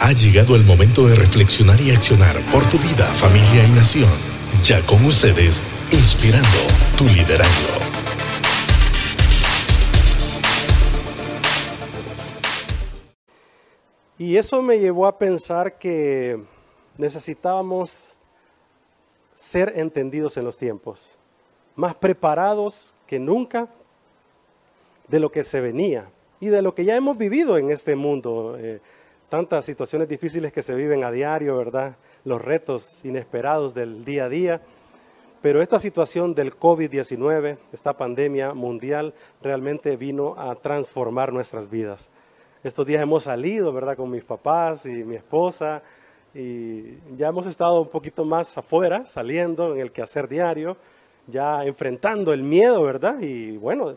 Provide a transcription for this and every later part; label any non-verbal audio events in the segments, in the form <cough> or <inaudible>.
Ha llegado el momento de reflexionar y accionar por tu vida, familia y nación. Ya con ustedes, inspirando tu liderazgo. Y eso me llevó a pensar que necesitábamos ser entendidos en los tiempos, más preparados que nunca de lo que se venía y de lo que ya hemos vivido en este mundo. Eh, tantas situaciones difíciles que se viven a diario, ¿verdad? Los retos inesperados del día a día. Pero esta situación del COVID-19, esta pandemia mundial, realmente vino a transformar nuestras vidas. Estos días hemos salido, ¿verdad? Con mis papás y mi esposa y ya hemos estado un poquito más afuera, saliendo en el quehacer diario, ya enfrentando el miedo, ¿verdad? Y bueno,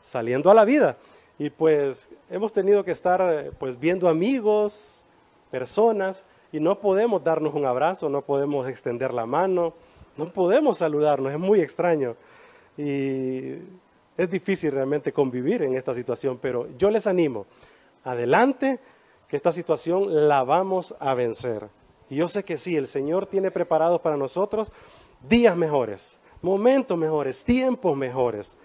saliendo a la vida. Y pues hemos tenido que estar pues viendo amigos, personas, y no podemos darnos un abrazo, no podemos extender la mano, no podemos saludarnos, es muy extraño. Y es difícil realmente convivir en esta situación, pero yo les animo, adelante, que esta situación la vamos a vencer. Y yo sé que sí, el Señor tiene preparados para nosotros días mejores, momentos mejores, tiempos mejores.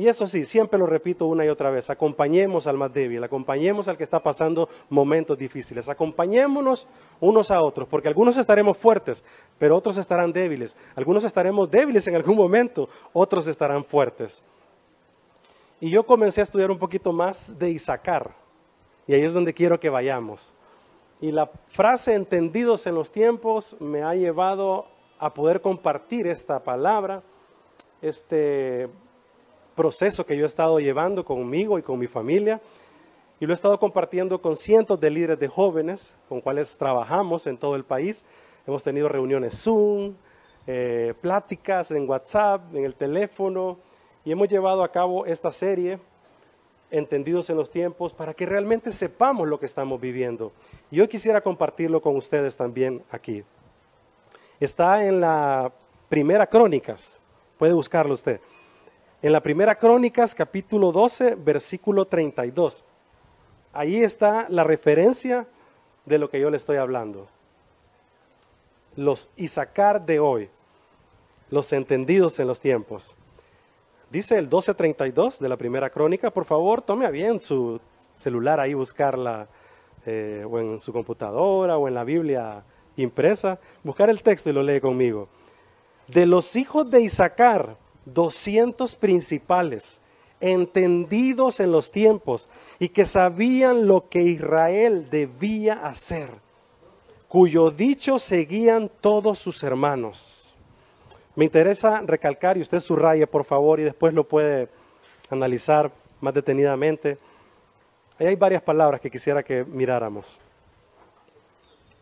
Y eso sí, siempre lo repito una y otra vez, acompañemos al más débil, acompañemos al que está pasando momentos difíciles, acompañémonos unos a otros, porque algunos estaremos fuertes, pero otros estarán débiles, algunos estaremos débiles en algún momento, otros estarán fuertes. Y yo comencé a estudiar un poquito más de Isaacar, y ahí es donde quiero que vayamos. Y la frase entendidos en los tiempos me ha llevado a poder compartir esta palabra, este proceso que yo he estado llevando conmigo y con mi familia. Y lo he estado compartiendo con cientos de líderes de jóvenes con cuales trabajamos en todo el país. Hemos tenido reuniones Zoom, eh, pláticas en WhatsApp, en el teléfono, y hemos llevado a cabo esta serie entendidos en los tiempos para que realmente sepamos lo que estamos viviendo. Y yo quisiera compartirlo con ustedes también aquí. Está en la primera Crónicas, puede buscarlo usted. En la primera Crónicas, capítulo 12, versículo 32. Ahí está la referencia de lo que yo le estoy hablando. Los Isaacar de hoy, los entendidos en los tiempos. Dice el 1232 de la primera crónica, por favor, tome bien su celular ahí, buscarla, eh, o en su computadora, o en la Biblia impresa, buscar el texto y lo lee conmigo. De los hijos de Isaacar, 200 principales, entendidos en los tiempos y que sabían lo que Israel debía hacer, cuyo dicho seguían todos sus hermanos me interesa recalcar, y usted subraye por favor y después lo puede analizar más detenidamente. Ahí hay varias palabras que quisiera que miráramos.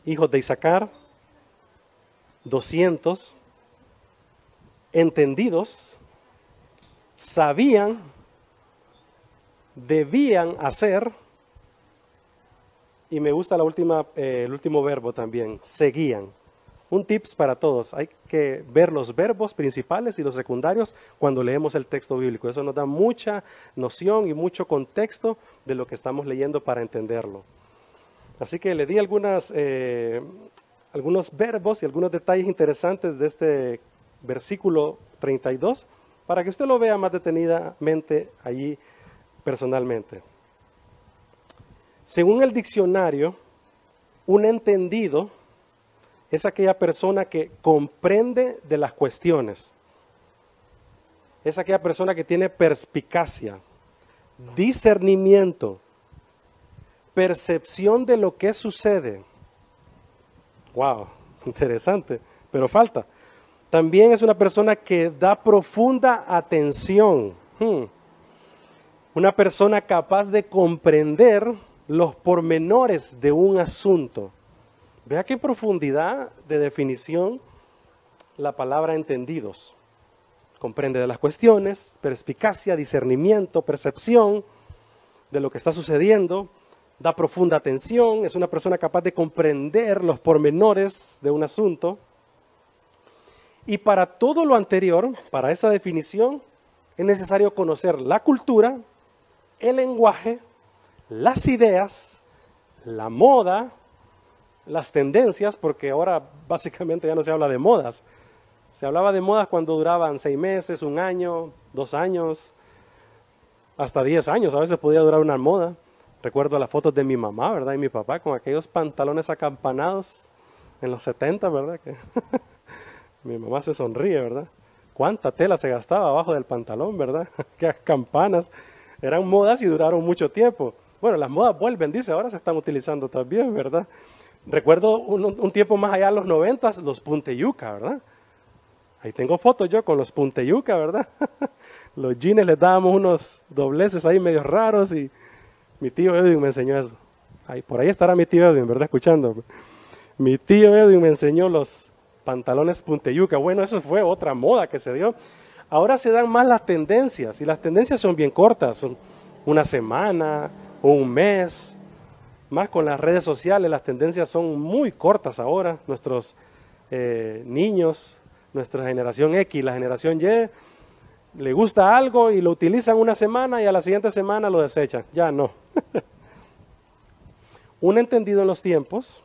Hijos de Isaacar, 200, entendidos, sabían, debían hacer, y me gusta eh, el último verbo también, seguían. Un tips para todos, hay que ver los verbos principales y los secundarios cuando leemos el texto bíblico. Eso nos da mucha noción y mucho contexto de lo que estamos leyendo para entenderlo. Así que le di algunas, eh, algunos verbos y algunos detalles interesantes de este versículo 32 para que usted lo vea más detenidamente allí personalmente. Según el diccionario, un entendido es aquella persona que comprende de las cuestiones. Es aquella persona que tiene perspicacia, discernimiento, percepción de lo que sucede. Wow, <laughs> interesante, pero falta. También es una persona que da profunda atención. Hmm. Una persona capaz de comprender los pormenores de un asunto. Vea qué profundidad de definición la palabra entendidos. Comprende de las cuestiones, perspicacia, discernimiento, percepción de lo que está sucediendo, da profunda atención, es una persona capaz de comprender los pormenores de un asunto. Y para todo lo anterior, para esa definición, es necesario conocer la cultura, el lenguaje, las ideas, la moda, las tendencias, porque ahora básicamente ya no se habla de modas. Se hablaba de modas cuando duraban seis meses, un año, dos años, hasta diez años. A veces podía durar una moda. Recuerdo las fotos de mi mamá, ¿verdad? Y mi papá con aquellos pantalones acampanados en los 70, ¿verdad? <laughs> Mi mamá se sonríe, ¿verdad? Cuánta tela se gastaba abajo del pantalón, ¿verdad? <laughs> Qué campanas. Eran modas y duraron mucho tiempo. Bueno, las modas vuelven, dice, ahora se están utilizando también, ¿verdad? Recuerdo un, tiempo más allá, los noventas, los punteyuca, ¿verdad? Ahí tengo fotos yo con los punteyuca, ¿verdad? <laughs> los jeans les dábamos unos dobleces ahí medio raros y mi tío Edwin me enseñó eso. Ahí, por ahí estará mi tío Edwin, ¿verdad? Escuchando. Mi tío Edwin me enseñó los pantalones punteyuca. Bueno, eso fue otra moda que se dio. Ahora se dan más las tendencias y las tendencias son bien cortas, son una semana, un mes. Más con las redes sociales, las tendencias son muy cortas ahora. Nuestros eh, niños, nuestra generación X, la generación Y, le gusta algo y lo utilizan una semana y a la siguiente semana lo desechan. Ya no. <laughs> Un entendido en los tiempos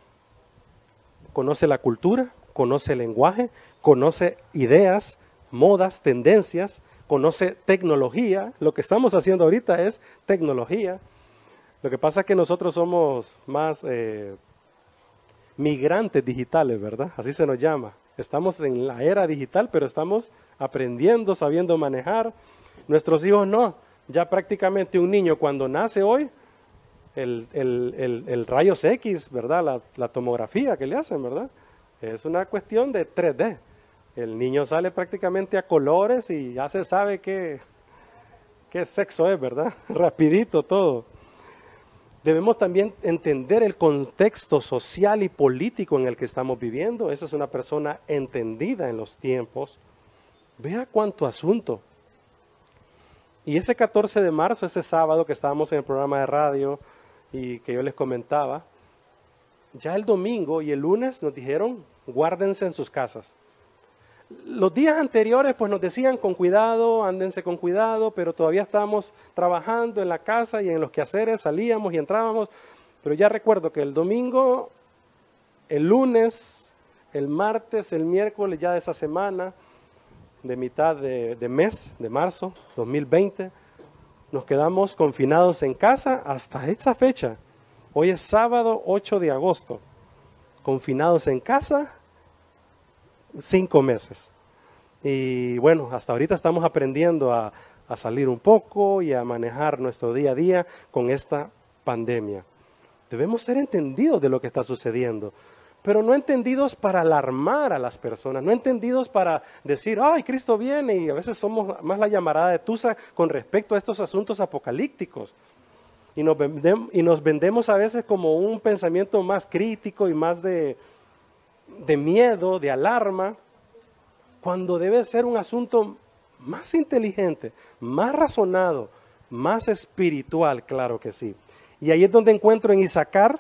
conoce la cultura, conoce el lenguaje, conoce ideas, modas, tendencias, conoce tecnología. Lo que estamos haciendo ahorita es tecnología. Lo que pasa es que nosotros somos más eh, migrantes digitales, ¿verdad? Así se nos llama. Estamos en la era digital, pero estamos aprendiendo, sabiendo manejar. Nuestros hijos no. Ya prácticamente un niño cuando nace hoy, el, el, rayos X, ¿verdad? La, la, tomografía que le hacen, ¿verdad? Es una cuestión de 3D. El niño sale prácticamente a colores y ya se sabe qué, qué sexo es, ¿verdad? <laughs> Rapidito todo. Debemos también entender el contexto social y político en el que estamos viviendo. Esa es una persona entendida en los tiempos. Vea cuánto asunto. Y ese 14 de marzo, ese sábado que estábamos en el programa de radio y que yo les comentaba, ya el domingo y el lunes nos dijeron, guárdense en sus casas los días anteriores pues nos decían con cuidado, ándense con cuidado, pero todavía estábamos trabajando en la casa y en los quehaceres, salíamos y entrábamos. Pero ya recuerdo que el domingo, el lunes, el martes, el miércoles ya de esa semana, de mitad de, mes, de marzo 2020, nos quedamos confinados en casa hasta esta fecha. Hoy es sábado 8 de agosto. Confinados en casa cinco meses. Y bueno, hasta ahorita estamos aprendiendo a, salir un poco y a manejar nuestro día a día con esta pandemia. Debemos ser entendidos de lo que está sucediendo, pero no entendidos para alarmar a las personas, no entendidos para decir, ay, Cristo viene, y a veces somos más la llamarada de Tusa con respecto a estos asuntos apocalípticos. Y nos, y nos vendemos a veces como un pensamiento más crítico y más de, de miedo, de alarma, cuando debe ser un asunto más inteligente, más razonado, más espiritual, claro que sí. Y ahí es donde encuentro en Isaacar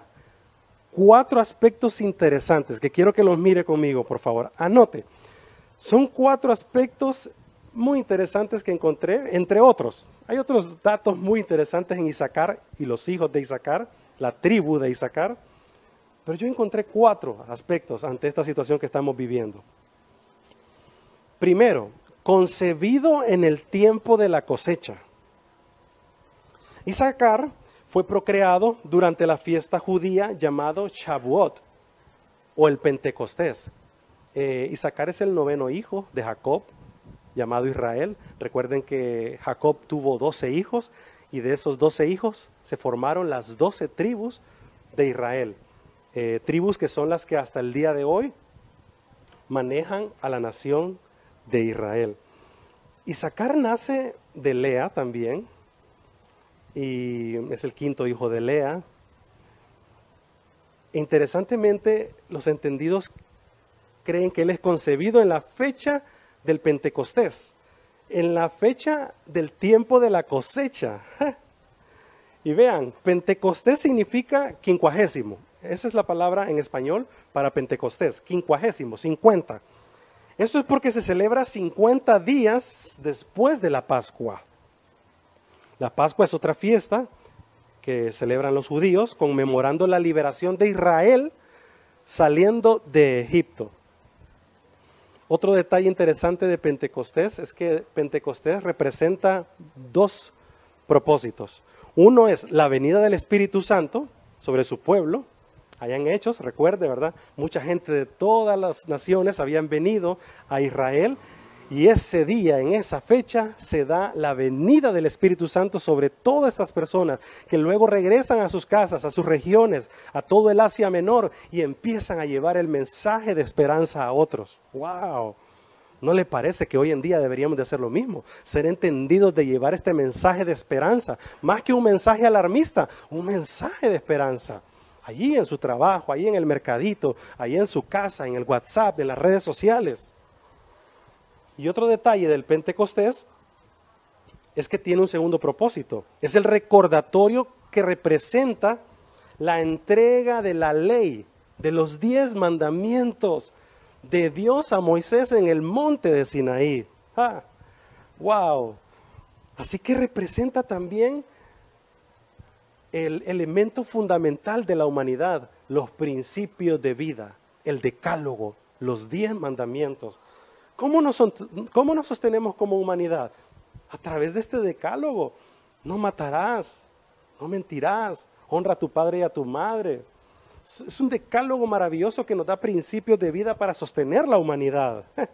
cuatro aspectos interesantes que quiero que los mire conmigo, por favor. Anote. Son cuatro aspectos muy interesantes que encontré, entre otros. Hay otros datos muy interesantes en Isaacar y los hijos de Isaacar, la tribu de Isaacar. Pero yo encontré cuatro aspectos ante esta situación que estamos viviendo. Primero, concebido en el tiempo de la cosecha. Isaacar fue procreado durante la fiesta judía llamado Shavuot o el Pentecostés. Eh, Isaacar es el noveno hijo de Jacob, llamado Israel. Recuerden que Jacob tuvo doce hijos y de esos doce hijos se formaron las doce tribus de Israel. Eh, tribus que son las que hasta el día de hoy manejan a la nación de Israel. Isaacar nace de Lea también, y es el quinto hijo de Lea. Interesantemente, los entendidos creen que él es concebido en la fecha del Pentecostés, en la fecha del tiempo de la cosecha. Y vean, Pentecostés significa quincuagésimo. Esa es la palabra en español para Pentecostés, quincuagésimo, 50. Esto es porque se celebra 50 días después de la Pascua. La Pascua es otra fiesta que celebran los judíos conmemorando la liberación de Israel saliendo de Egipto. Otro detalle interesante de Pentecostés es que Pentecostés representa dos propósitos. Uno es la venida del Espíritu Santo sobre su pueblo, en Hechos, recuerde, ¿verdad? Mucha gente de todas las naciones habían venido a Israel y ese día, en esa fecha, se da la venida del Espíritu Santo sobre todas estas personas que luego regresan a sus casas, a sus regiones, a todo el Asia Menor y empiezan a llevar el mensaje de esperanza a otros. ¡Wow! ¿No le parece que hoy en día deberíamos de hacer lo mismo? Ser entendidos de llevar este mensaje de esperanza, más que un mensaje alarmista, un mensaje de esperanza. Allí en su trabajo, allí en el mercadito, allí en su casa, en el WhatsApp, en las redes sociales. Y otro detalle del Pentecostés es que tiene un segundo propósito. Es el recordatorio que representa la entrega de la ley, de los diez mandamientos de Dios a Moisés en el monte de Sinaí. ¡Ah! ¡Wow! Así que representa también el elemento fundamental de la humanidad, los principios de vida, el decálogo, los diez mandamientos. ¿Cómo nos, ¿Cómo nos sostenemos como humanidad? A través de este decálogo. No matarás, no mentirás, honra a tu padre y a tu madre. Es un decálogo maravilloso que nos da principios de vida para sostener la humanidad. <laughs>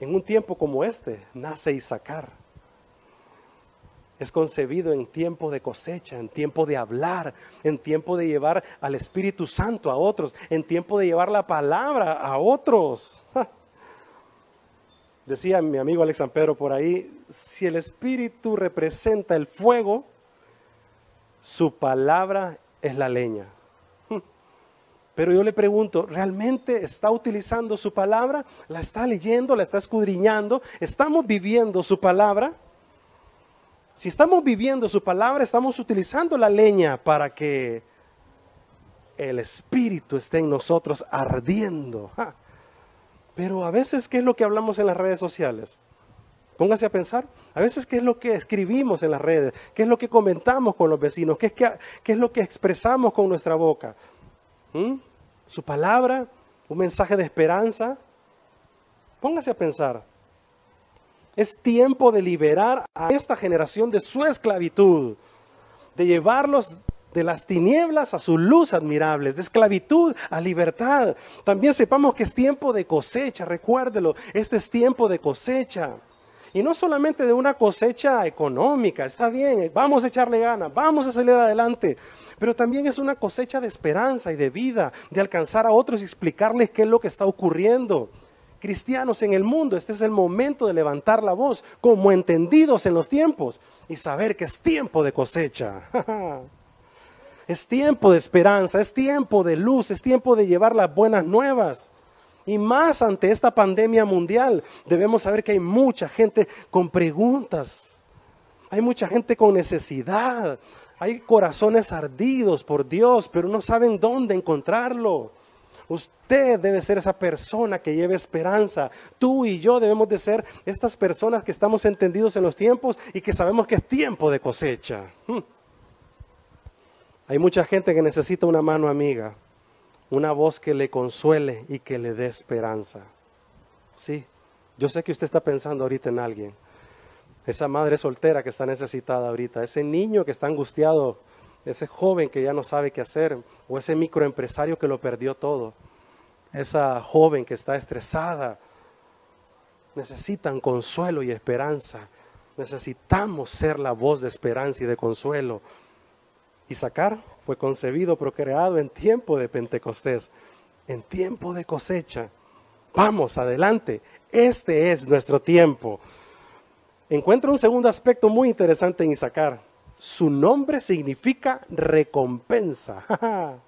En un tiempo como este nace Isaacar. Es concebido en tiempo de cosecha, en tiempo de hablar, en tiempo de llevar al Espíritu Santo a otros, en tiempo de llevar la palabra a otros. <laughs> Decía mi amigo Alex Pedro por ahí, si el Espíritu representa el fuego, su palabra es la leña. Pero yo le pregunto, ¿realmente está utilizando su palabra? ¿La está leyendo? ¿La está escudriñando? ¿Estamos viviendo su palabra? Si estamos viviendo su palabra, estamos utilizando la leña para que el Espíritu esté en nosotros ardiendo. Pero a veces, ¿qué es lo que hablamos en las redes sociales? Póngase a pensar. A veces, ¿qué es lo que escribimos en las redes? ¿Qué es lo que comentamos con los vecinos? ¿Qué es, qué, es lo que expresamos con nuestra boca? ¿Mm? ¿Su palabra? ¿Un mensaje de esperanza? Póngase a pensar. Es tiempo de liberar a esta generación de su esclavitud, de llevarlos de las tinieblas a su luz admirable, de esclavitud a libertad. También sepamos que es tiempo de cosecha, recuérdelo, este es tiempo de cosecha. Y no solamente de una cosecha económica, está bien, vamos a echarle ganas, vamos a salir adelante, pero también es una cosecha de esperanza y de vida, de alcanzar a otros y explicarles qué es lo que está ocurriendo. Cristianos en el mundo, este es el momento de levantar la voz como entendidos en los tiempos y saber que es tiempo de cosecha. <laughs> Es tiempo de esperanza, es tiempo de luz, es tiempo de llevar las buenas nuevas. Y más ante esta pandemia mundial, debemos saber que hay mucha gente con preguntas, hay mucha gente con necesidad, hay corazones ardidos por Dios, pero no saben dónde encontrarlo. Usted debe ser esa persona que lleve esperanza. Tú y yo debemos de ser estas personas que estamos entendidos en los tiempos y que sabemos que es tiempo de cosecha. Hay mucha gente que necesita una mano amiga, una voz que le consuele y que le dé esperanza. Sí, yo sé que usted está pensando ahorita en alguien. Esa madre soltera que está necesitada ahorita, ese niño que está angustiado, ese joven que ya no sabe qué hacer, o ese microempresario que lo perdió todo, esa joven que está estresada. Necesitan consuelo y esperanza. Necesitamos ser la voz de esperanza y de consuelo Isaacar fue concebido, procreado en tiempo de Pentecostés, en tiempo de cosecha. Vamos, adelante. Este es nuestro tiempo. Encuentro un segundo aspecto muy interesante en Isaacar. Su nombre significa recompensa. <laughs>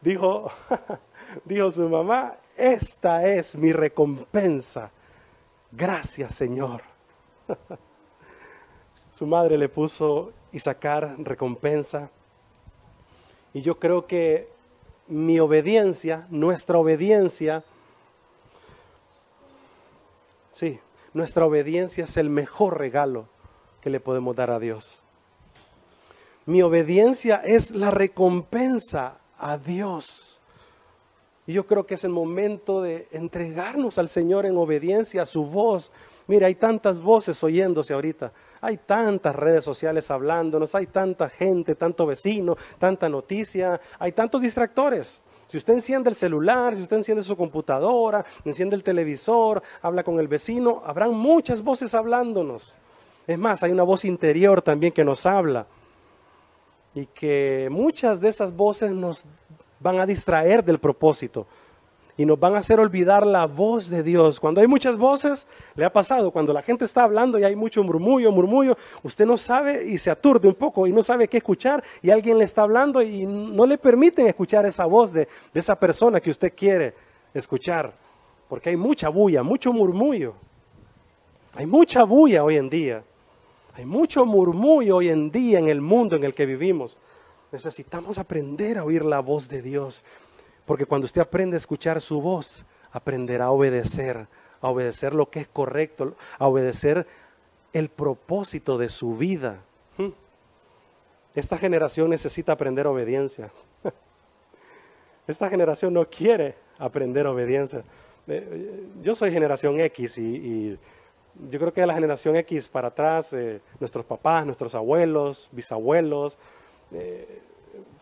dijo, <laughs> dijo su mamá, esta es mi recompensa. Gracias Señor. <laughs> su madre le puso y sacar recompensa. Y yo creo que mi obediencia, nuestra obediencia, sí, nuestra obediencia es el mejor regalo que le podemos dar a Dios. Mi obediencia es la recompensa a Dios. Y yo creo que es el momento de entregarnos al Señor en obediencia a su voz. Mira, hay tantas voces oyéndose ahorita. Hay tantas redes sociales hablándonos, hay tanta gente, tanto vecino, tanta noticia, hay tantos distractores. Si usted enciende el celular, si usted enciende su computadora, enciende el televisor, habla con el vecino, habrán muchas voces hablándonos. Es más, hay una voz interior también que nos habla. Y que muchas de esas voces nos van a distraer del propósito y nos van a hacer olvidar la voz de Dios. Cuando hay muchas voces, le ha pasado, cuando la gente está hablando y hay mucho murmullo, murmullo, usted no sabe y se aturde un poco y no sabe qué escuchar y alguien le está hablando y no le permiten escuchar esa voz de, de esa persona que usted quiere escuchar, porque hay mucha bulla, mucho murmullo. Hay mucha bulla hoy en día. Hay mucho murmullo hoy en día en el mundo en el que vivimos. Necesitamos aprender a oír la voz de Dios. Porque cuando usted aprende a escuchar su voz, aprenderá a obedecer, a obedecer lo que es correcto, a obedecer el propósito de su vida. Esta generación necesita aprender obediencia. <laughs> Esta generación no quiere aprender obediencia. Eh, yo soy generación X y, yo creo que la generación X para atrás, eh, nuestros papás, nuestros abuelos, bisabuelos, eh,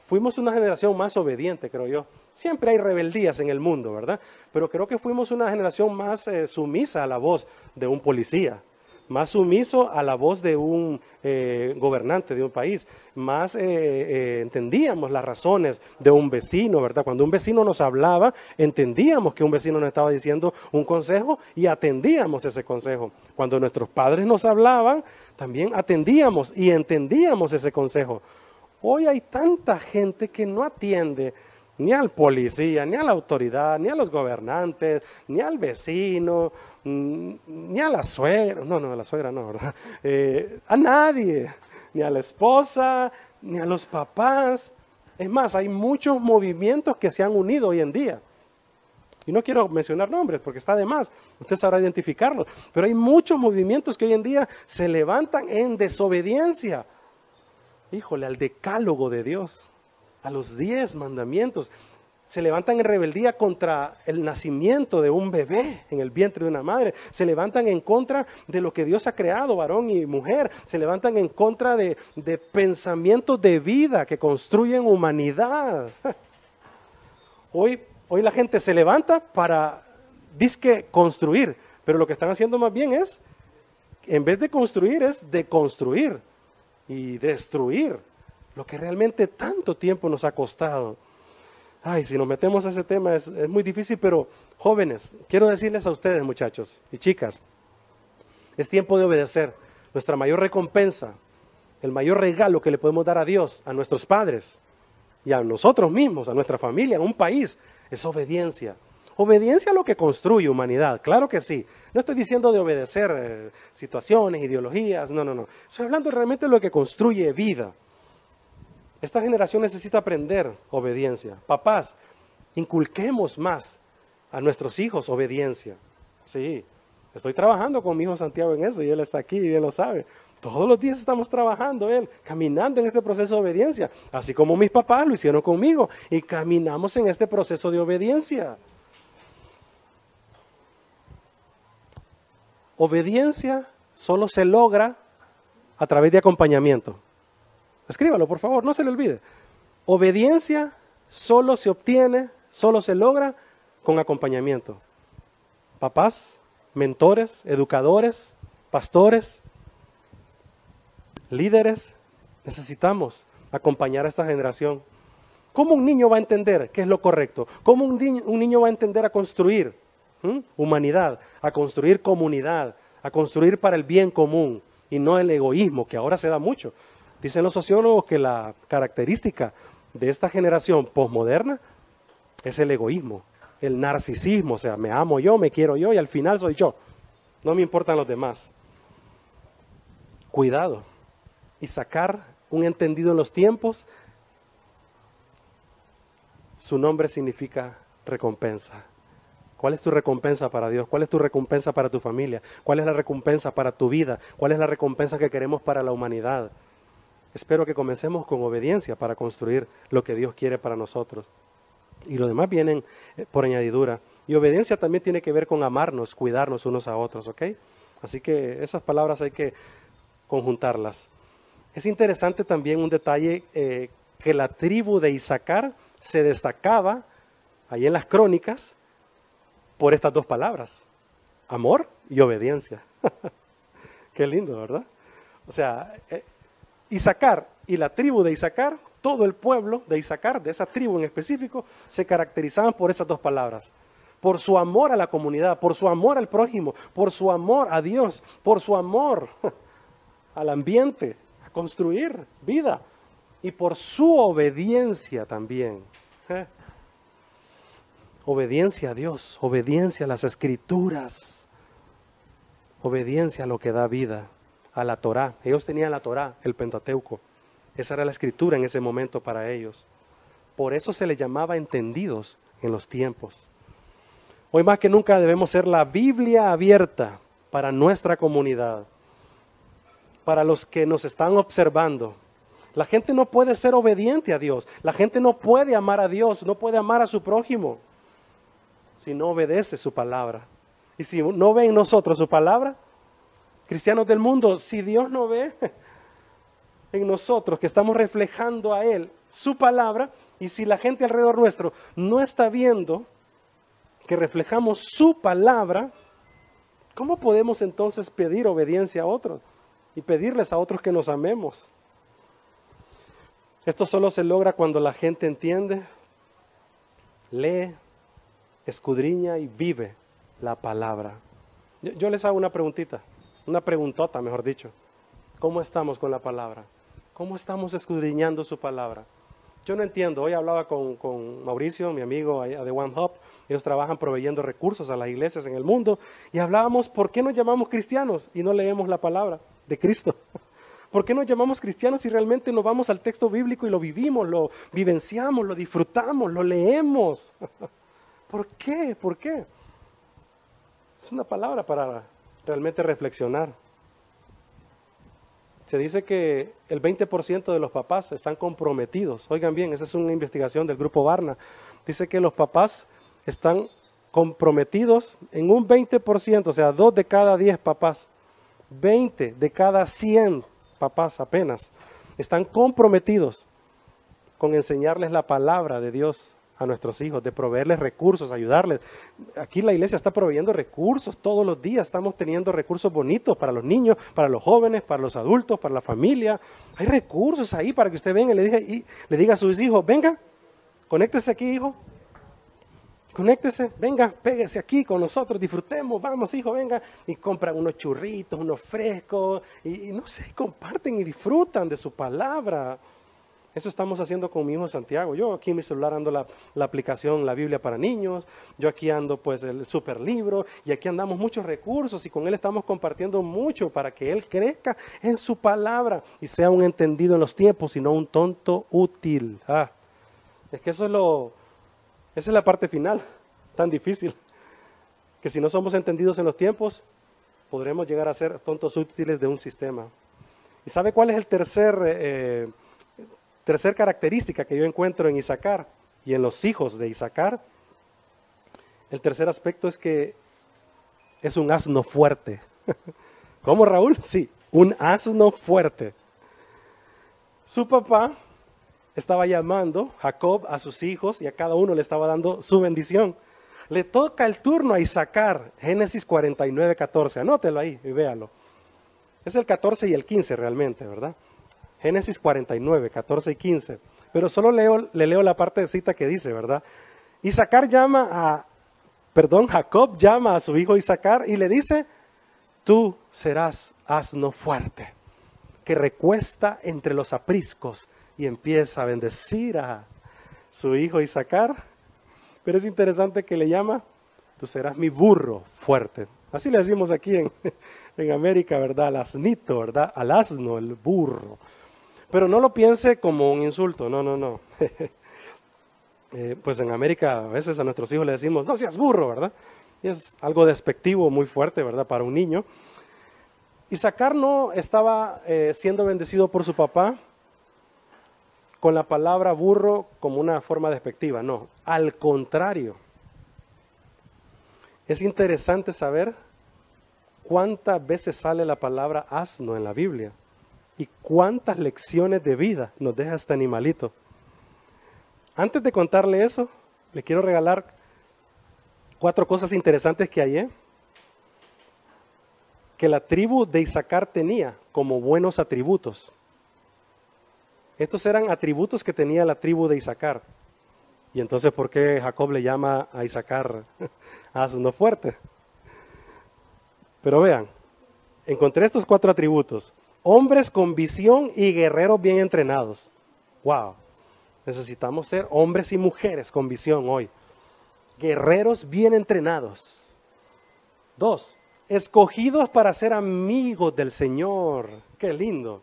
fuimos una generación más obediente, creo yo. Siempre hay rebeldías en el mundo, ¿verdad? Pero creo que fuimos una generación más eh, sumisa a la voz de un policía, más sumiso a la voz de un eh, gobernante de un país, más eh, entendíamos las razones de un vecino, ¿verdad? Cuando un vecino nos hablaba, entendíamos que un vecino nos estaba diciendo un consejo y atendíamos ese consejo. Cuando nuestros padres nos hablaban, también atendíamos y entendíamos ese consejo. Hoy hay tanta gente que no atiende ni al policía, ni a la autoridad, ni a los gobernantes, ni al vecino, mm, ni a la suegra, no, no, a la suegra no, ¿verdad? <laughs> Eh, a nadie, ni a la esposa, ni a los papás. Es más, hay muchos movimientos que se han unido hoy en día. Y no quiero mencionar nombres porque está de más, usted sabrá identificarlos, pero hay muchos movimientos que hoy en día se levantan en desobediencia, híjole, al decálogo de Dios a los diez mandamientos. Se levantan en rebeldía contra el nacimiento de un bebé en el vientre de una madre. Se levantan en contra de lo que Dios ha creado, varón y mujer. Se levantan en contra de, pensamientos de vida que construyen humanidad. <laughs> Hoy, hoy la gente se levanta para, disque, construir. Pero lo que están haciendo más bien es, en vez de construir, es deconstruir y destruir lo que realmente tanto tiempo nos ha costado. Ay, si nos metemos a ese tema es, muy difícil, pero jóvenes, quiero decirles a ustedes, muchachos y chicas, es tiempo de obedecer. Nuestra mayor recompensa, el mayor regalo que le podemos dar a Dios, a nuestros padres y a nosotros mismos, a nuestra familia, a un país, es obediencia. Obediencia a lo que construye humanidad, claro que sí. No estoy diciendo de obedecer eh, situaciones, ideologías, no, no, no. Estoy hablando realmente de lo que construye vida. Esta generación necesita aprender obediencia. Papás, inculquemos más a nuestros hijos obediencia. Sí, estoy trabajando con mi hijo Santiago en eso y él está aquí y él lo sabe. Todos los días estamos trabajando, él, caminando en este proceso de obediencia, así como mis papás lo hicieron conmigo y caminamos en este proceso de obediencia. Obediencia solo se logra a través de acompañamiento. Escríbalo, por favor, no se le olvide. Obediencia solo se obtiene, solo se logra con acompañamiento. Papás, mentores, educadores, pastores, líderes, necesitamos acompañar a esta generación. ¿Cómo un niño va a entender qué es lo correcto? ¿Cómo un niño, va a entender a construir humanidad, a construir comunidad, a construir para el bien común y no el egoísmo que ahora se da mucho? Dicen los sociólogos que la característica de esta generación posmoderna es el egoísmo, el narcisismo, o sea, me amo yo, me quiero yo y al final soy yo. No me importan los demás. Cuidado y sacar un entendido en los tiempos. Su nombre significa recompensa. ¿Cuál es tu recompensa para Dios? ¿Cuál es tu recompensa para tu familia? ¿Cuál es la recompensa para tu vida? ¿Cuál es la recompensa que queremos para la humanidad? Espero que comencemos con obediencia para construir lo que Dios quiere para nosotros. Y lo demás vienen eh, por añadidura. Y obediencia también tiene que ver con amarnos, cuidarnos unos a otros, ¿ok? Así que esas palabras hay que conjuntarlas. Es interesante también un detalle eh, que la tribu de Isaacar se destacaba ahí en las crónicas por estas dos palabras, amor y obediencia. <laughs> Qué lindo, ¿verdad? O sea, eh, Isaacar y la tribu de Isaacar, todo el pueblo de Isaacar, de esa tribu en específico, se caracterizaban por esas dos palabras. Por su amor a la comunidad, por su amor al prójimo, por su amor a Dios, por su amor <laughs> al ambiente, a construir vida y por su obediencia también. ¿eh? Obediencia a Dios, obediencia a las escrituras, obediencia a lo que da vida, a la Torá. Ellos tenían la Torá, el Pentateuco. Esa era la escritura en ese momento para ellos. Por eso se les llamaba entendidos en los tiempos. Hoy más que nunca debemos ser la Biblia abierta para nuestra comunidad, para los que nos están observando. La gente no puede ser obediente a Dios. La gente no puede amar a Dios, no puede amar a su prójimo si no obedece su palabra. Y si no ve en nosotros su palabra, cristianos del mundo, si Dios no ve <laughs> en nosotros que estamos reflejando a Él su palabra, y si la gente alrededor nuestro no está viendo que reflejamos su palabra, ¿cómo podemos entonces pedir obediencia a otros y pedirles a otros que nos amemos? Esto solo se logra cuando la gente entiende, lee, escudriña y vive la palabra. Yo, les hago una preguntita, una preguntota, mejor dicho. ¿Cómo estamos con la palabra? ¿Cómo estamos escudriñando su palabra? Yo no entiendo. Hoy hablaba con, Mauricio, mi amigo de One Hub. Ellos trabajan proveyendo recursos a las iglesias en el mundo. Y hablábamos, ¿por qué nos llamamos cristianos y no leemos la palabra de Cristo? <laughs> ¿Por qué nos llamamos cristianos si realmente nos vamos al texto bíblico y lo vivimos, lo vivenciamos, lo disfrutamos, lo leemos? <laughs> ¿Por qué? ¿Por qué? Es una palabra para realmente reflexionar. Se dice que el 20% de los papás están comprometidos. Oigan bien, esa es una investigación del grupo Barna. Dice que los papás están comprometidos en un 20%, o sea, dos de cada 10 papás. 20 de cada 100 papás apenas están comprometidos con enseñarles la palabra de Dios a nuestros hijos, de proveerles recursos, ayudarles. Aquí la iglesia está proveyendo recursos todos los días, estamos teniendo recursos bonitos para los niños, para los jóvenes, para los adultos, para la familia. Hay recursos ahí para que usted venga y le diga, y le diga a sus hijos, venga, conéctese aquí, hijo. Conéctese, venga, péguese aquí con nosotros, disfrutemos, vamos, hijo, venga, y compran unos churritos, unos frescos, y, y no sé, comparten y disfrutan de su palabra. Eso estamos haciendo con mi hijo Santiago. Yo aquí en mi celular ando la, aplicación La Biblia para Niños, yo aquí ando pues el super libro y aquí andamos muchos recursos y con él estamos compartiendo mucho para que él crezca en su palabra y sea un entendido en los tiempos y no un tonto útil. Ah, es que eso es lo, esa es la parte final, tan difícil, que si no somos entendidos en los tiempos, podremos llegar a ser tontos útiles de un sistema. ¿Y sabe cuál es el tercer... Eh, Tercer característica que yo encuentro en Isaacar y en los hijos de Isaacar, el tercer aspecto es que es un asno fuerte. <laughs> ¿Cómo Raúl? Sí, un asno fuerte. Su papá estaba llamando Jacob a sus hijos y a cada uno le estaba dando su bendición. Le toca el turno a Isaacar, Génesis 49, 14. Anótelo ahí y véalo. Es el 14 y el 15 realmente, ¿verdad? Génesis 49, 14 y 15. Pero solo leo, le leo la parte de cita que dice, ¿verdad? Isaacar llama a, perdón, Jacob llama a su hijo Isaacar y le dice, tú serás asno fuerte, que recuesta entre los apriscos y empieza a bendecir a su hijo Isaacar. Pero es interesante que le llama, tú serás mi burro fuerte. Así le decimos aquí en, <laughs> en América, ¿verdad? Al asnito, ¿verdad? Al asno, el burro. Pero no lo piense como un insulto, no, no, no. <laughs> Eh, pues en América a veces a nuestros hijos le decimos, no seas burro, ¿verdad? Y es algo despectivo muy fuerte, ¿verdad? Para un niño. Isaacar no estaba eh, siendo bendecido por su papá con la palabra burro como una forma despectiva, no, al contrario. Es interesante saber cuántas veces sale la palabra asno en la Biblia y cuántas lecciones de vida nos deja este animalito. Antes de contarle eso, le quiero regalar cuatro cosas interesantes que hay, que la tribu de Isaacar tenía como buenos atributos. Estos eran atributos que tenía la tribu de Isaacar. Y entonces, ¿por qué Jacob le llama a Isaacar <laughs> asno fuerte? Pero vean, encontré estos cuatro atributos. Hombres con visión y guerreros bien entrenados. ¡Wow! Necesitamos ser hombres y mujeres con visión hoy. Guerreros bien entrenados. Dos, escogidos para ser amigos del Señor. ¡Qué lindo!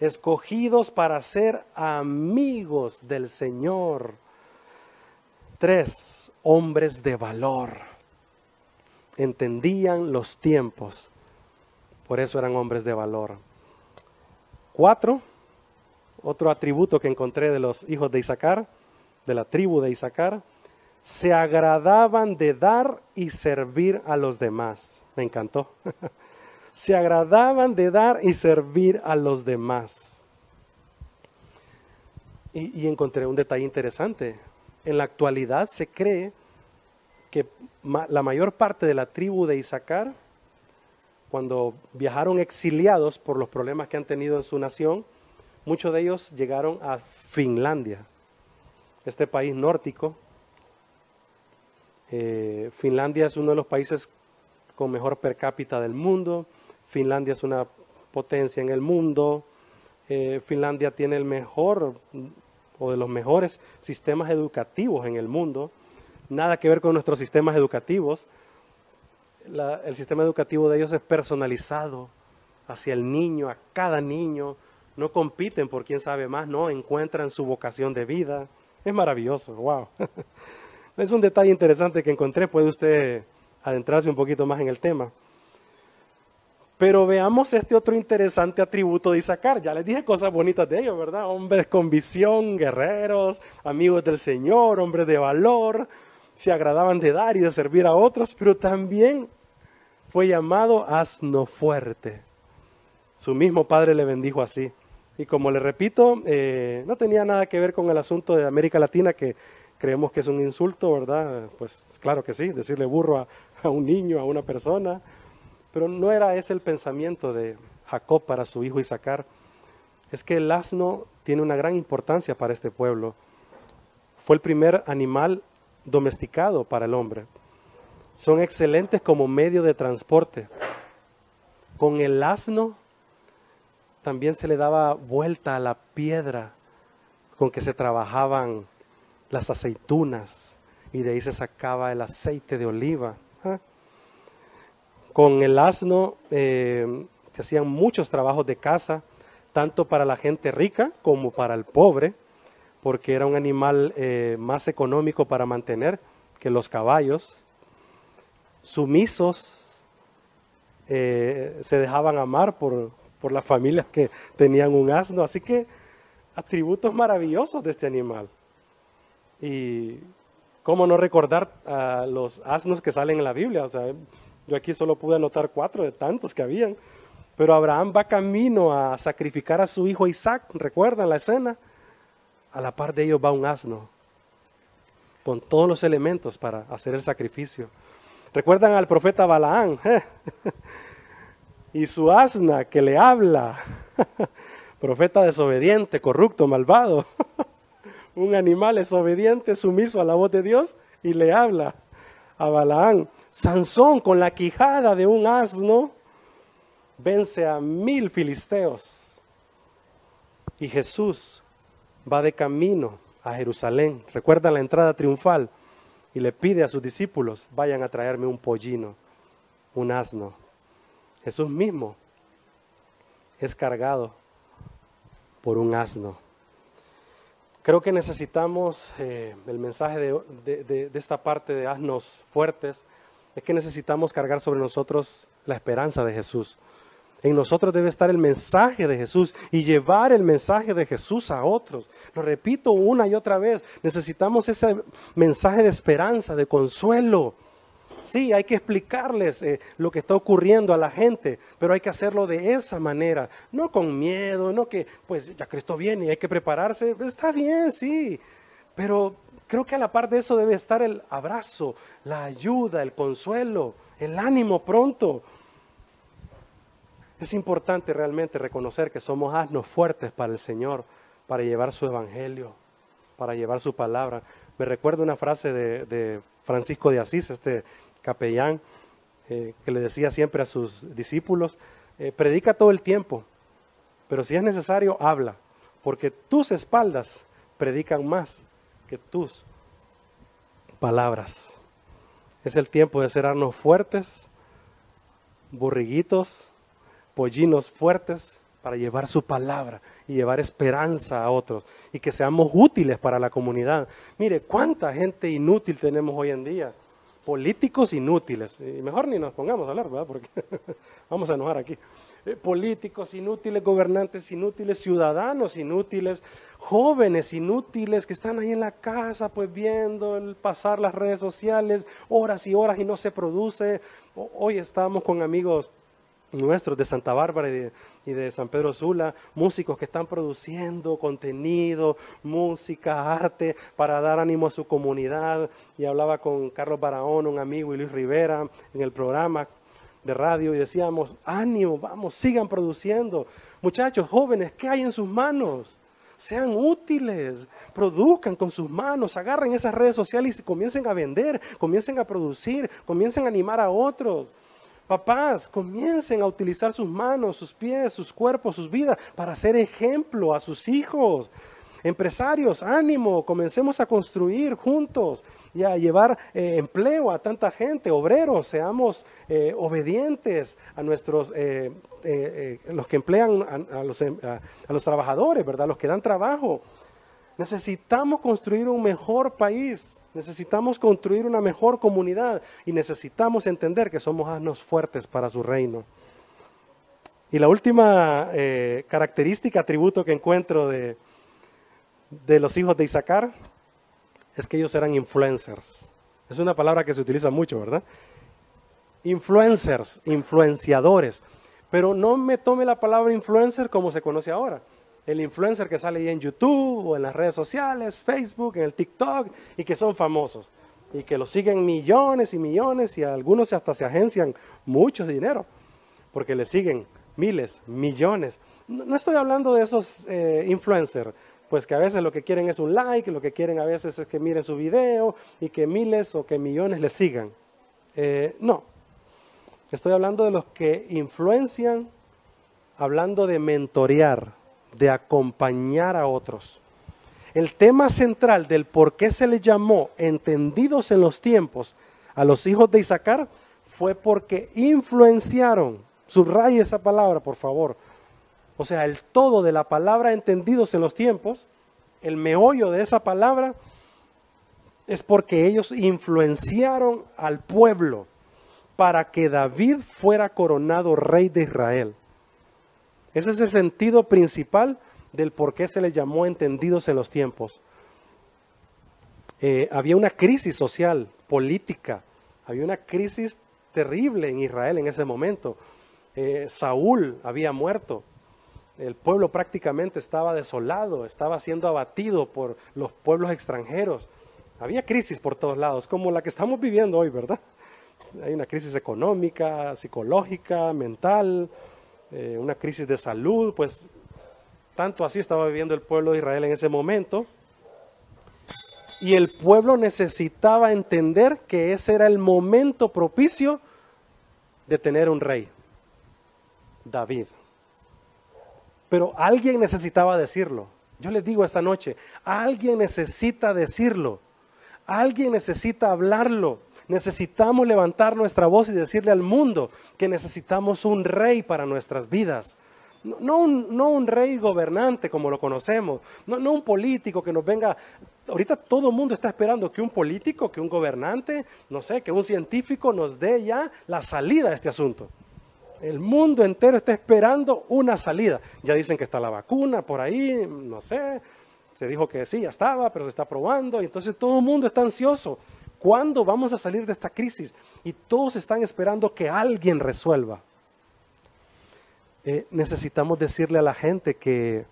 Escogidos para ser amigos del Señor. Tres, hombres de valor. Entendían los tiempos. Por eso eran hombres de valor. Cuatro, otro atributo que encontré de los hijos de Isaacar, de la tribu de Isaacar, se agradaban de dar y servir a los demás. Me encantó. <laughs> se agradaban de dar y servir a los demás. Y, encontré un detalle interesante. En la actualidad se cree que la mayor parte de la tribu de Isaacar, cuando viajaron exiliados por los problemas que han tenido en su nación, Muchos de ellos llegaron a Finlandia, este país nórdico. Eh, Finlandia es uno de los países con mejor per cápita del mundo. Finlandia es una potencia en el mundo. Eh, Finlandia tiene el mejor o de los mejores sistemas educativos en el mundo. Nada que ver con nuestros sistemas educativos. El sistema educativo de ellos es personalizado hacia el niño, a cada niño no compiten por quién sabe más, no, encuentran su vocación de vida. Es maravilloso, wow. <laughs> Es un detalle interesante que encontré, puede usted adentrarse un poquito más en el tema. Pero veamos este otro interesante atributo de Isaacar. Ya les dije cosas bonitas de ellos, ¿verdad? Hombres con visión, guerreros, amigos del Señor, hombres de valor, se agradaban de dar y de servir a otros, pero también fue llamado asno fuerte. Su mismo padre le bendijo así. Y como le repito, eh, no tenía nada que ver con el asunto de América Latina, que creemos que es un insulto, ¿verdad? Pues claro que sí, decirle burro a, a un niño, a una persona, pero no era ese el pensamiento de Jacob para su hijo Isaacar. Es que el asno tiene una gran importancia para este pueblo. Fue el primer animal domesticado para el hombre. Son excelentes como medio de transporte. Con el asno también se le daba vuelta a la piedra con que se trabajaban las aceitunas y de ahí se sacaba el aceite de oliva. ¿ah? Con el asno eh, se hacían muchos trabajos de casa, tanto para la gente rica como para el pobre, porque era un animal eh, más económico para mantener que los caballos. Sumisos eh, se dejaban amar por, por las familias que tenían un asno. Así que atributos maravillosos de este animal. Y cómo no recordar a los asnos que salen en la Biblia. O sea, yo aquí solo pude anotar cuatro de tantos que habían. Pero Abraham va camino a sacrificar a su hijo Isaac. ¿Recuerdan la escena? A la par de ellos va un asno con todos los elementos para hacer el sacrificio. ¿Recuerdan al profeta Balaán? <laughs> y su asna que le habla, <laughs> profeta desobediente, corrupto, malvado, <laughs> un animal desobediente, sumiso a la voz de Dios y le habla a Balaán. Sansón con la quijada de un asno vence a mil filisteos y Jesús va de camino a Jerusalén. Recuerda la entrada triunfal y le pide a sus discípulos, vayan a traerme un pollino, un asno. Jesús mismo es cargado por un asno. Creo que necesitamos eh, el mensaje de, esta parte de asnos fuertes, es que necesitamos cargar sobre nosotros la esperanza de Jesús. En nosotros debe estar el mensaje de Jesús y llevar el mensaje de Jesús a otros. Lo repito una y otra vez, necesitamos ese mensaje de esperanza, de consuelo. Sí, hay que explicarles eh, lo que está ocurriendo a la gente, pero hay que hacerlo de esa manera, no con miedo, no que pues ya Cristo viene y hay que prepararse. Está bien, sí, pero creo que a la par de eso debe estar el abrazo, la ayuda, el consuelo, el ánimo pronto. Es importante realmente reconocer que somos asnos fuertes para el Señor, para llevar su evangelio, para llevar su palabra. Me recuerdo una frase de, Francisco de Asís, este capellán, eh, que le decía siempre a sus discípulos, eh, predica todo el tiempo, pero si es necesario, habla, porque tus espaldas predican más que tus palabras. Es el tiempo de ser fuertes, burriguitos, pollinos fuertes para llevar su palabra y llevar esperanza a otros y que seamos útiles para la comunidad. Mire, cuánta gente inútil tenemos hoy en día. Políticos inútiles. Y mejor ni nos pongamos a hablar, ¿verdad? Porque <laughs> vamos a enojar aquí. Eh, políticos inútiles, gobernantes inútiles, ciudadanos inútiles, jóvenes inútiles que están ahí en la casa pues viendo el pasar las redes sociales horas y horas y no se produce. Hoy estamos con amigos nuestros de Santa Bárbara y de, San Pedro Sula, músicos que están produciendo contenido, música, arte, para dar ánimo a su comunidad. Y hablaba con Carlos Barahón, un amigo, y Luis Rivera en el programa de radio y decíamos, ánimo, vamos, sigan produciendo. Muchachos, jóvenes, ¿qué hay en sus manos? Sean útiles, produzcan con sus manos, agarren esas redes sociales y comiencen a vender, comiencen a producir, comiencen a animar a otros. Papás, comiencen a utilizar sus manos, sus pies, sus cuerpos, sus vidas para ser ejemplo a sus hijos. Empresarios, ánimo, comencemos a construir juntos y a llevar eh, empleo a tanta gente, obreros, seamos eh, obedientes a nuestros, eh, los que emplean a, los, a, los trabajadores, ¿verdad? Los que dan trabajo. Necesitamos construir un mejor país, necesitamos construir una mejor comunidad y necesitamos entender que somos asnos fuertes para su reino. Y la última característica, atributo que encuentro de, de los hijos de Isaacar es que ellos eran influencers. Es una palabra que se utiliza mucho, ¿verdad? Influencers, influenciadores. Pero no me tome la palabra influencer como se conoce ahora. El influencer que sale ahí en YouTube o en las redes sociales, Facebook, en el TikTok y que son famosos y que los siguen millones y millones y algunos hasta se agencian mucho dinero porque le siguen miles, millones. No, estoy hablando de esos eh, influencers pues que a veces lo que quieren es un like, lo que quieren a veces es que miren su video y que miles o que millones le sigan. Eh, no, estoy hablando de los que influencian, hablando de mentorear, de acompañar a otros. El tema central del por qué se les llamó entendidos en los tiempos a los hijos de Isaacar fue porque influenciaron, subraye esa palabra por favor, o sea, el todo de la palabra entendidos en los tiempos, el meollo de esa palabra, es porque ellos influenciaron al pueblo para que David fuera coronado rey de Israel. Ese es el sentido principal del por qué se le llamó entendidos en los tiempos. Eh, había una crisis social, política, había una crisis terrible en Israel en ese momento. Eh, Saúl había muerto, el pueblo prácticamente estaba desolado, estaba siendo abatido por los pueblos extranjeros. Había crisis por todos lados, como la que estamos viviendo hoy, ¿verdad? Hay una crisis económica, psicológica, mental, eh, una crisis de salud, pues tanto así estaba viviendo el pueblo de Israel en ese momento. Y el pueblo necesitaba entender que ese era el momento propicio de tener un rey, David. Pero alguien necesitaba decirlo. Yo les digo esta noche, alguien necesita decirlo. Alguien necesita hablarlo. Necesitamos levantar nuestra voz y decirle al mundo que necesitamos un rey para nuestras vidas. No, un, rey gobernante como lo conocemos, no, no, un político que nos venga. Ahorita todo el mundo está esperando que un político, que un gobernante, no sé, que un científico nos dé ya la salida a este asunto. El mundo entero está esperando una salida. Ya dicen que está la vacuna por ahí, no sé. Se dijo que sí, ya estaba, pero se está probando. Y entonces todo el mundo está ansioso. ¿Cuándo vamos a salir de esta crisis? Y todos están esperando que alguien resuelva. Eh, necesitamos decirle a la gente que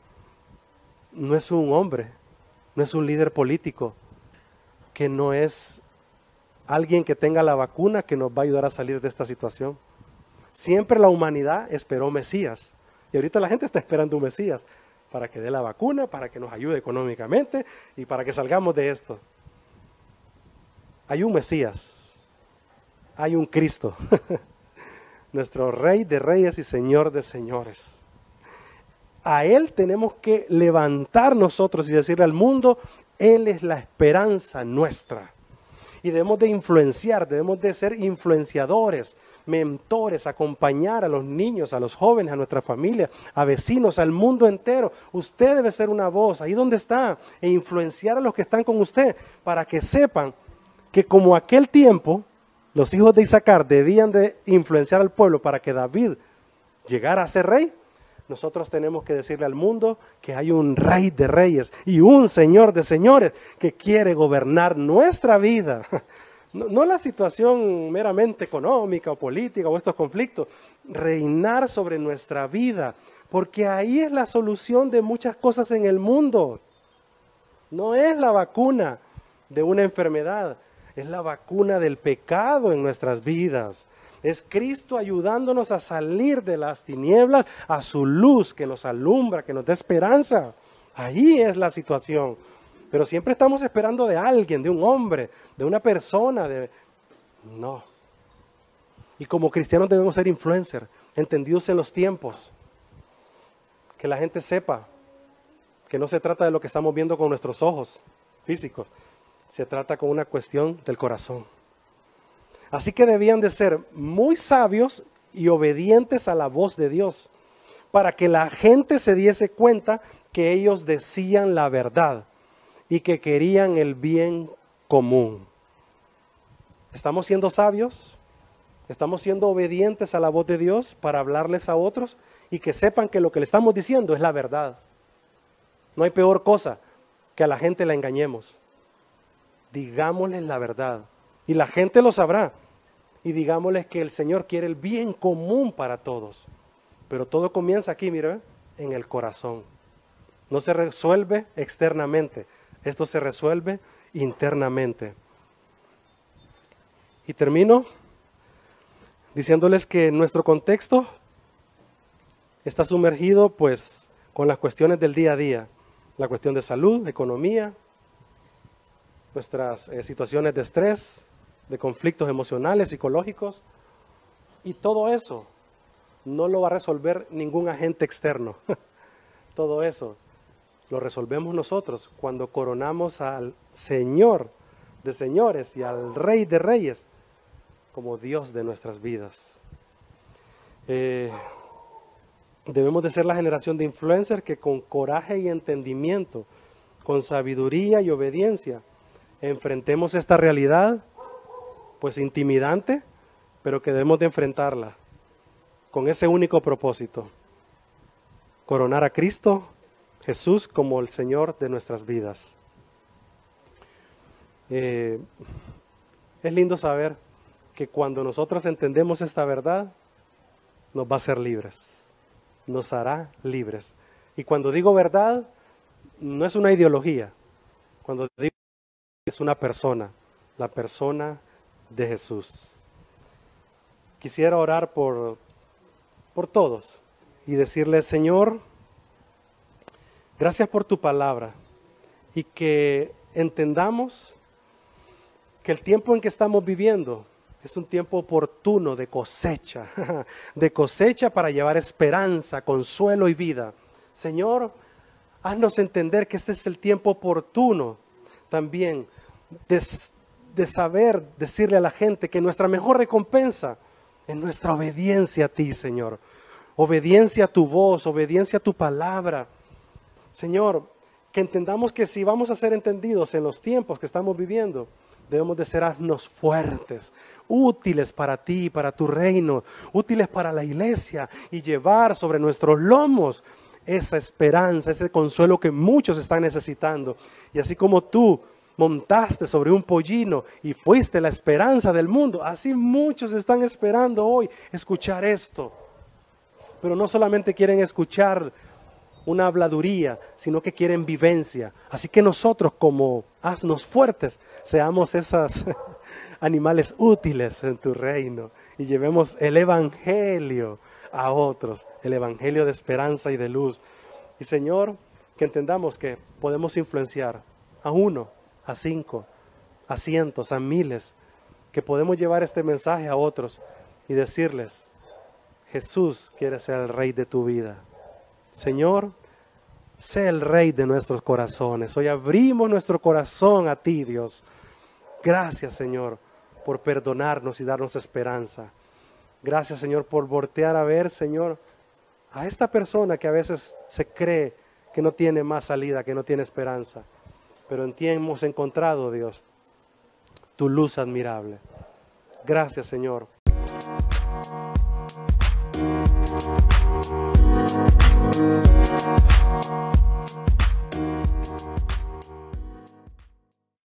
no es un hombre, no es un líder político, que no es alguien que tenga la vacuna que nos va a ayudar a salir de esta situación. Siempre la humanidad esperó Mesías. Y ahorita la gente está esperando un Mesías para que dé la vacuna, para que nos ayude económicamente y para que salgamos de esto. Hay un Mesías, hay un Cristo, <laughs> nuestro Rey de Reyes y Señor de Señores. A Él tenemos que levantar nosotros y decirle al mundo, Él es la esperanza nuestra. Y debemos de influenciar, debemos de ser influenciadores, mentores, acompañar a los niños, a los jóvenes, a nuestra familia, a vecinos, al mundo entero. Usted debe ser una voz ahí donde está e influenciar a los que están con usted para que sepan que como aquel tiempo los hijos de Isaacar debían de influenciar al pueblo para que David llegara a ser rey, nosotros tenemos que decirle al mundo que hay un rey de reyes y un señor de señores que quiere gobernar nuestra vida. <laughs> No, la situación meramente económica o política o estos conflictos, reinar sobre nuestra vida, porque ahí es la solución de muchas cosas en el mundo. No es la vacuna de una enfermedad, es la vacuna del pecado en nuestras vidas. Es Cristo ayudándonos a salir de las tinieblas a su luz que nos alumbra, que nos da esperanza. Ahí es la situación. Pero siempre estamos esperando de alguien, de un hombre, de una persona. De... No. Y como cristianos debemos ser influencers, entendidos en los tiempos. Que la gente sepa que no se trata de lo que estamos viendo con nuestros ojos físicos, se trata con una cuestión del corazón. Así que debían de ser muy sabios y obedientes a la voz de Dios, para que la gente se diese cuenta que ellos decían la verdad y que querían el bien común. ¿Estamos siendo sabios? ¿Estamos siendo obedientes a la voz de Dios para hablarles a otros y que sepan que lo que le estamos diciendo es la verdad? No hay peor cosa que a la gente la engañemos. Digámosles la verdad y la gente lo sabrá. Y digámosles que el Señor quiere el bien común para todos. Pero todo comienza aquí, mire, en el corazón. No se resuelve externamente, esto se resuelve internamente. Y termino diciéndoles que nuestro contexto está sumergido pues con las cuestiones del día a día, la cuestión de salud, economía, nuestras eh, situaciones de estrés, de conflictos emocionales, psicológicos. Y todo eso no lo va a resolver ningún agente externo. <laughs> todo eso lo resolvemos nosotros cuando coronamos al Señor de señores y al Rey de reyes como Dios de nuestras vidas. Eh, debemos de ser la generación de influencers que con coraje y entendimiento, con sabiduría y obediencia, enfrentemos esta realidad pues intimidante, pero que debemos de enfrentarla con ese único propósito, coronar a Cristo Jesús como el Señor de nuestras vidas. Eh, es lindo saber que cuando nosotros entendemos esta verdad, nos va a hacer libres, nos hará libres. Y cuando digo verdad, no es una ideología, cuando digo es una persona, la persona de Jesús. Quisiera orar por, por todos y decirle, Señor, gracias por tu palabra y que entendamos que el tiempo en que estamos viviendo es un tiempo oportuno de cosecha, <laughs> de cosecha para llevar esperanza, consuelo y vida. Señor, haznos entender que este es el tiempo oportuno también de, de saber decirle a la gente que nuestra mejor recompensa es nuestra obediencia a ti, Señor. Obediencia a tu voz, obediencia a tu palabra. Señor, que entendamos que si vamos a ser entendidos en los tiempos que estamos viviendo, Debemos de ser fuertes, útiles para ti, para tu reino, útiles para la iglesia y llevar sobre nuestros lomos esa esperanza, ese consuelo que muchos están necesitando. Y así como tú montaste sobre un pollino y fuiste la esperanza del mundo, así muchos están esperando hoy escuchar esto. Pero no solamente quieren escuchar una habladuría, sino que quieren vivencia. Así que nosotros como asnos fuertes seamos esos <laughs> animales útiles en tu reino y llevemos el Evangelio a otros, el Evangelio de esperanza y de luz. Y Señor, que entendamos que podemos influenciar a uno, a cinco, a cientos, a miles, que podemos llevar este mensaje a otros y decirles, Jesús quiere ser el rey de tu vida. Señor, sé el rey de nuestros corazones. Hoy abrimos nuestro corazón a ti, Dios. Gracias, Señor, por perdonarnos y darnos esperanza. Gracias, Señor, por voltear a ver, Señor, a esta persona que a veces se cree que no tiene más salida, que no tiene esperanza. Pero en ti hemos encontrado, Dios, tu luz admirable. Gracias, Señor.